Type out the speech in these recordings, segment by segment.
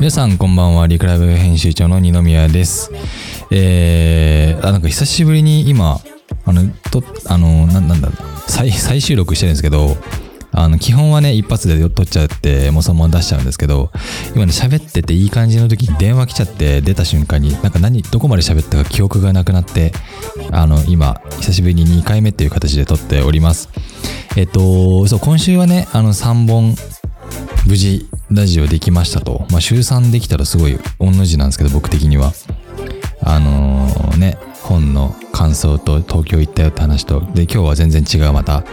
皆さんこんばんは。リクライブ編集長の二宮です。えー、あなんか久しぶりに今あのとあのななんだ再再収録してるんですけどあの基本はね一発で撮っちゃってもうそのまま出しちゃうんですけど今ね喋ってていい感じの時に電話来ちゃって出た瞬間になんか何どこまで喋ったか記憶がなくなってあの今久しぶりに2回目っていう形で撮っております。えっとそう今週はねあの3本無事ラジオできましたと。まあ、週3できたらすごい御の字なんですけど、僕的には。あのー、ね、本の感想と東京行ったよって話と、で、今日は全然違うまた、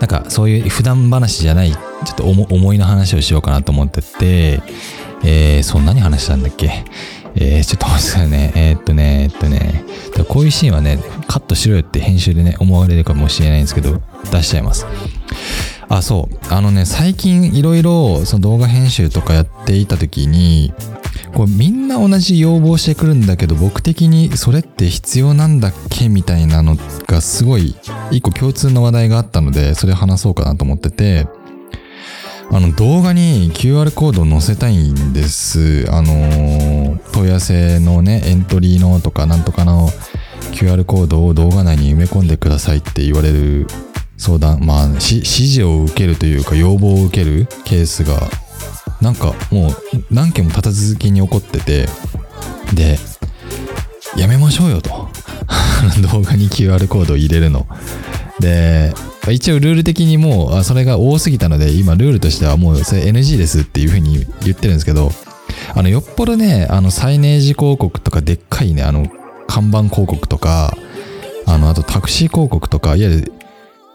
なんかそういう普段話じゃない、ちょっと思いの話をしようかなと思ってて、えー、そんなに話したんだっけ？えー、ちょっと待ってくださいね。えー、っとね、えっとね、こういうシーンはね、カットしろよって編集でね、思われるかもしれないんですけど、出しちゃいます。あ、そう。あのね、最近いろいろその動画編集とかやっていた時に、こうみんな同じ要望してくるんだけど、僕的にそれって必要なんだっけみたいなのがすごい一個共通の話題があったので、それ話そうかなと思ってて、あの動画に QR コードを載せたいんです。あの問い合わせのね、エントリーのとかなんとかの QR コードを動画内に埋め込んでくださいって言われる相談、まあ、指示を受けるというか要望を受けるケースが、なんかもう何件も立た続きに起こってて、で、やめましょうよと。動画に QR コードを入れるの。で、一応ルール的にもう、それが多すぎたので、今ルールとしてはもうそれ NG ですっていうふうに言ってるんですけど、あの、よっぽどね、あの、サイネージ広告とかでっかいね、あの、看板広告とか、あの、あとタクシー広告とか、いわゆる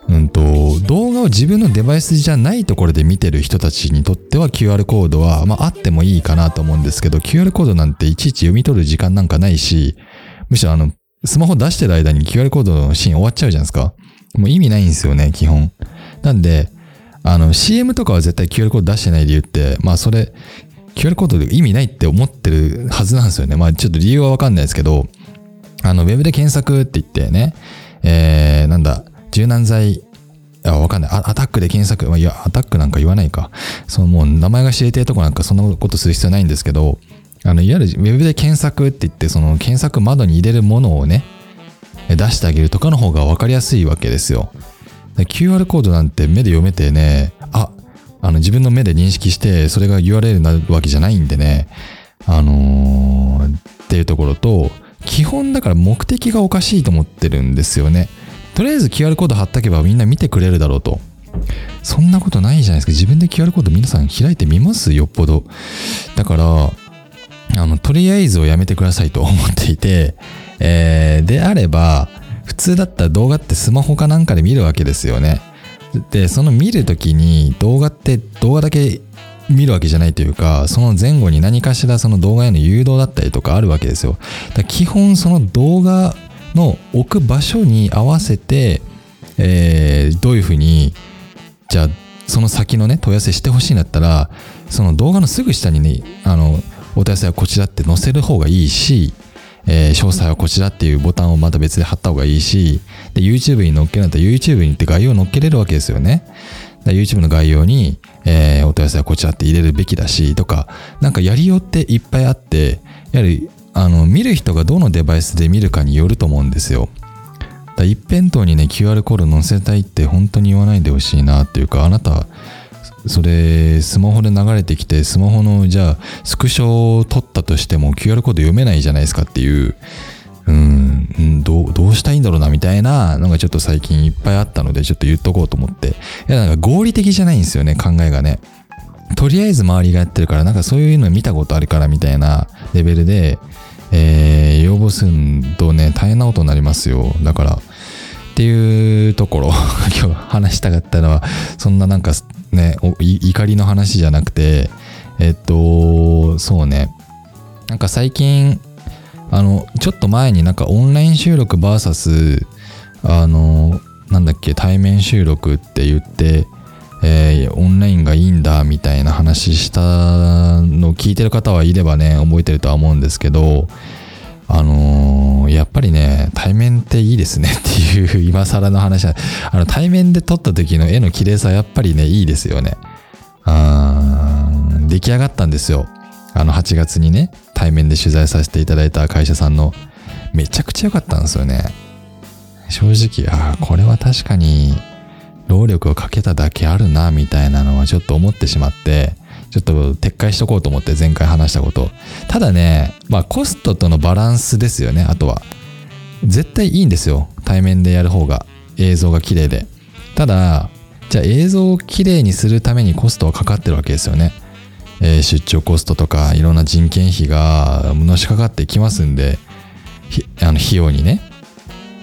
うんと、動画を自分のデバイスじゃないところで見てる人たちにとっては QR コードは、まあ、あってもいいかなと思うんですけど、QR コードなんていちいち読み取る時間なんかないし、むしろあの、スマホ出してる間に QR コードのシーン終わっちゃうじゃないですか。もう意味ないんですよね、基本。なんで、あの、CM とかは絶対 QR コード出してない理由って、まあそれ、QR コードで意味ないって思ってるはずなんですよね。まあちょっと理由はわかんないですけど、あの、ウェブで検索って言ってね、えー、なんだ、柔軟剤、あ、わかんない。アタックで検索、まあ、いや、アタックなんか言わないか。そのもう名前が知れてるとこなんかそんなことする必要ないんですけど、あの、いわゆるウェブで検索って言って、その検索窓に入れるものをね、出してあげるとかの方が分かりやすいわけですよ。QR コードなんて目で読めてね、あ、あの自分の目で認識して、それが URL になるわけじゃないんでね、あのー、っていうところと、基本だから目的がおかしいと思ってるんですよね。とりあえず QR コード貼っとけばみんな見てくれるだろうと。そんなことないじゃないですか。自分で QR コード皆さん開いてみますよっぽど。だから、あの、とりあえずをやめてくださいと思っていて、えー、であれば、普通だったら動画ってスマホかなんかで見るわけですよね。で、その見るときに動画って動画だけ見るわけじゃないというか、その前後に何かしらその動画への誘導だったりとかあるわけですよ。だ基本その動画の置く場所に合わせて、えー、どういうふうに、じゃあその先のね、問い合わせしてほしいんだったら、その動画のすぐ下にね、あの、お問い合わせはこちらって載せる方がいいし、えー、詳細はこちらっていうボタンをまた別で貼った方がいいし、で、YouTube に載っけるんだったら YouTube にって概要を載っけれるわけですよね。YouTube の概要に、えー、お問い合わせはこちらって入れるべきだし、とか、なんかやりようっていっぱいあって、やはり、あの、見る人がどのデバイスで見るかによると思うんですよ。だ一辺倒にね、QR コード載せたいって本当に言わないでほしいなっていうか、あなた、それ、スマホで流れてきて、スマホの、じゃあ、スクショを撮ったとしても QR コード読めないじゃないですかっていう、うん、どう、どうしたいんだろうなみたいなのがちょっと最近いっぱいあったので、ちょっと言っとこうと思って。いや、なんか合理的じゃないんですよね、考えがね。とりあえず周りがやってるから、なんかそういうの見たことあるからみたいなレベルで、えー、要望するとね、大変なことになりますよ。だから、っていうところ、今日話したかったのは、そんななんかね、怒りの話じゃなくて、えっと、そうね。なんか最近、あの、ちょっと前になんかオンライン収録 VS、あの、なんだっけ、対面収録って言って、えー、オンラインがいいんだみたいな話したのを聞いてる方はいればね、覚えてるとは思うんですけど、あのー、やっぱりね、対面っていいですねっていう 今更の話は、あの、対面で撮った時の絵の綺麗さやっぱりね、いいですよね。あ出来上がったんですよ。あの8月にね、対面で取材させていただいた会社さんの、めちゃくちゃ良かったんですよね。正直、ああ、これは確かに、労力をかけただけあるな、みたいなのはちょっと思ってしまって、ちょっと撤回しとこうと思って前回話したこと。ただね、まあコストとのバランスですよね、あとは。絶対いいんですよ。対面でやる方が。映像が綺麗で。ただ、じゃあ映像を綺麗にするためにコストはかかってるわけですよね。えー、出張コストとかいろんな人件費がのしかかってきますんで、あの費用にね。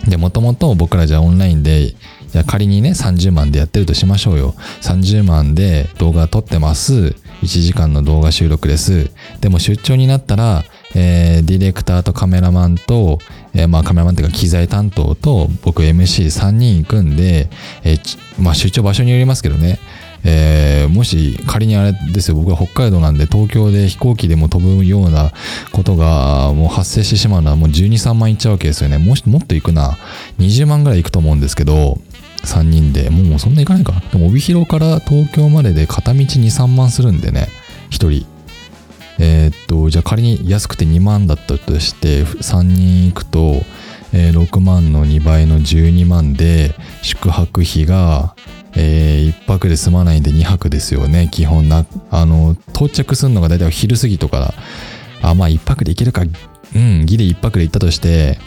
で、もともと僕らじゃあオンラインで、じゃ仮にね、30万でやってるとしましょうよ。30万で動画撮ってます。1時間の動画収録です。でも出張になったら、えー、ディレクターとカメラマンと、えー、まあカメラマンっていうか機材担当と僕 MC3 人行くんで、えー、まあ出張場所によりますけどね、えー、もし仮にあれですよ僕は北海道なんで東京で飛行機でも飛ぶようなことがもう発生してしまうのはもう12、3万いっちゃうわけですよね。もしもっと行くな、20万ぐらい行くと思うんですけど、3人で。もうそんな行かないか。でも帯広から東京までで片道2、3万するんでね、1人。えー、っと、じゃあ仮に安くて2万だったとして、3人行くと、えー、6万の2倍の12万で、宿泊費が、えー、1泊で済まないんで2泊ですよね、基本な。あの、到着するのが大体昼過ぎとか、あ、まあ1泊で行けるか、うん、ギリ1泊で行ったとして、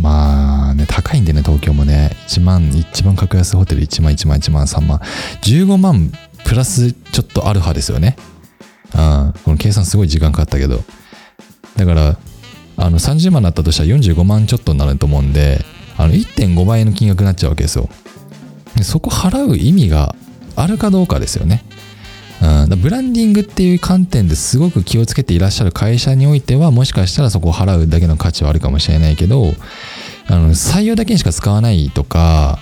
まあね、高いんでね、東京もね。1万、一番格安ホテル1万、1万、1万、3万。15万プラスちょっとアルファですよね。うん。この計算すごい時間かかったけど。だから、あの、30万だったとしたら45万ちょっとになると思うんで、あの、1.5倍の金額になっちゃうわけですよ。でそこ払う意味があるかどうかですよね。うん、ブランディングっていう観点ですごく気をつけていらっしゃる会社においてはもしかしたらそこを払うだけの価値はあるかもしれないけどあの採用だけにしか使わないとか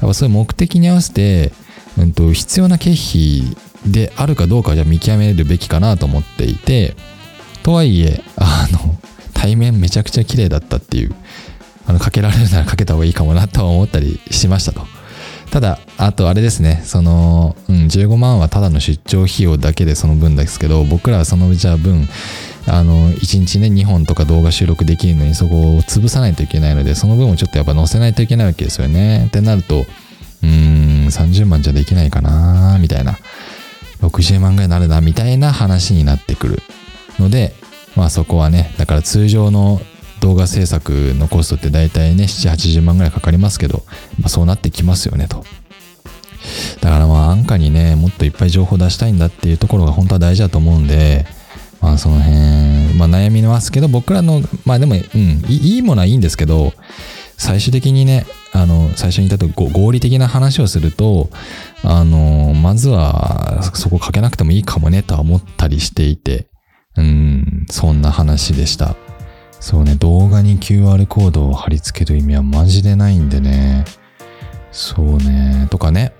やっそういう目的に合わせて、うんと、必要な経費であるかどうかじゃ見極めるべきかなと思っていてとはいえあの対面めちゃくちゃ綺麗だったっていうあのかけられるならかけた方がいいかもなとは思ったりしましたと。ただ、あとあれですね、その、うん、15万はただの出張費用だけでその分ですけど、僕らはそのじゃあ分、あの、1日ね、2本とか動画収録できるのにそこを潰さないといけないので、その分をちょっとやっぱ載せないといけないわけですよね。ってなると、うーん、30万じゃできないかなみたいな。60万ぐらいになるな、みたいな話になってくるので、まあそこはね、だから通常の動画制作のコストって大体ね、7、80万ぐらいかかりますけど、まあ、そうなってきますよねと。だからまあ、安価にね、もっといっぱい情報出したいんだっていうところが本当は大事だと思うんで、まあその辺、まあ悩みますけど、僕らの、まあでも、うん、いいものはいいんですけど、最終的にね、あの、最初に言ったと合理的な話をすると、あの、まずはそこかけなくてもいいかもねとは思ったりしていて、うん、そんな話でした。そうね、動画に QR コードを貼り付ける意味はマジでないんでね。そうね、とかね。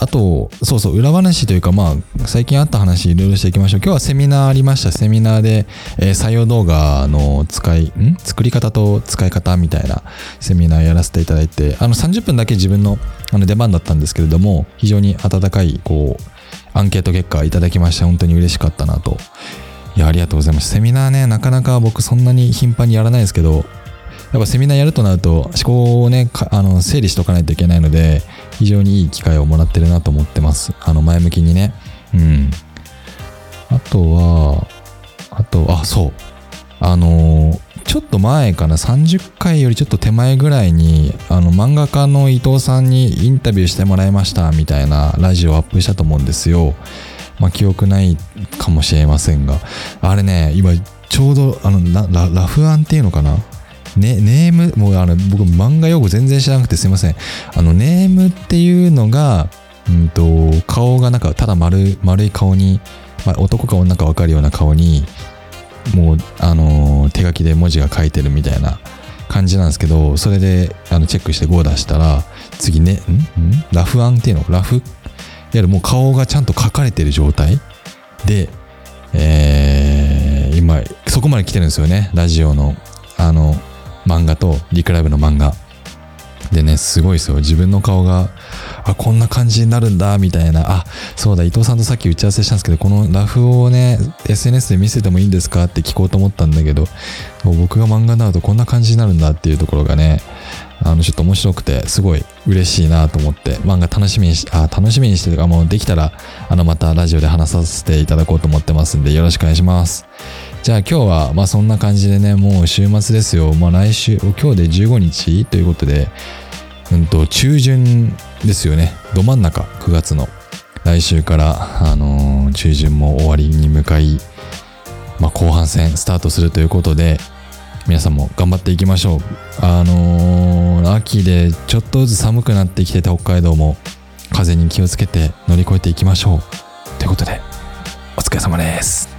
あと、そうそう、裏話というか、まあ、最近あった話いろいろしていきましょう。今日はセミナーありました。セミナーで、えー、採用動画の使い、ん？作り方と使い方みたいなセミナーやらせていただいて、あの、30分だけ自分のあの出番だったんですけれども、非常に温かい、こう、アンケート結果いただきまして、本当に嬉しかったなといや、ありがとうございます。セミナーね、なかなか僕そんなに頻繁にやらないですけど、やっぱセミナーやるとなると思考をね、あの整理しとかないといけないので、非常にいい機会をもらってるなと思ってます。あの、前向きにね。うん。あとは、あと、あ、そう。あのちょっと前かな、30回よりちょっと手前ぐらいに、あの、漫画家の伊藤さんにインタビューしてもらいましたみたいなラジオをアップしたと思うんですよ。まあ、記憶ないかもしれませんが、あれね、今、ちょうど、あの、ララフアンっていうのかな？ね、ネーム、もうあの、僕漫画用語全然知らなくてすいません。あの、ネームっていうのが、うんと、顔がなんか、ただ丸、丸い顔に、まあ、男か女か分かるような顔に、もう、あのー、手書きで文字が書いてるみたいな感じなんですけど、それで、あの、チェックして5出したら、次ね、ん？ん？ラフアンっていうの？ラフゆるもう顔がちゃんと描かれてる状態で、えー、今、そこまで来てるんですよね。ラジオの、あの、漫画とリクライブの漫画。でね、すごいですよ。自分の顔が、あ、こんな感じになるんだ、みたいな。あ、そうだ、伊藤さんとさっき打ち合わせしたんですけど、このラフをね、SNS で見せてもいいんですか？って聞こうと思ったんだけど、僕が漫画になるとこんな感じになるんだっていうところがね、あの、ちょっと面白くて、すごい嬉しいなと思って、漫画楽しみにし、あ、楽しみにしてるか、もうできたら、あの、またラジオで話させていただこうと思ってますんで、よろしくお願いします。じゃあ今日は、まあそんな感じでね、もう週末ですよ。まあ来週、今日で15日ということで、うんと、中旬ですよね。ど真ん中、9月の。来週から、あのー中旬も終わりに向かい、まあ後半戦スタートするということで、皆さんも頑張っていきましょう。あのー秋でちょっとずつ寒くなってきてた北海道も、風に気をつけて乗り越えていきましょう。ということで、お疲れ様です。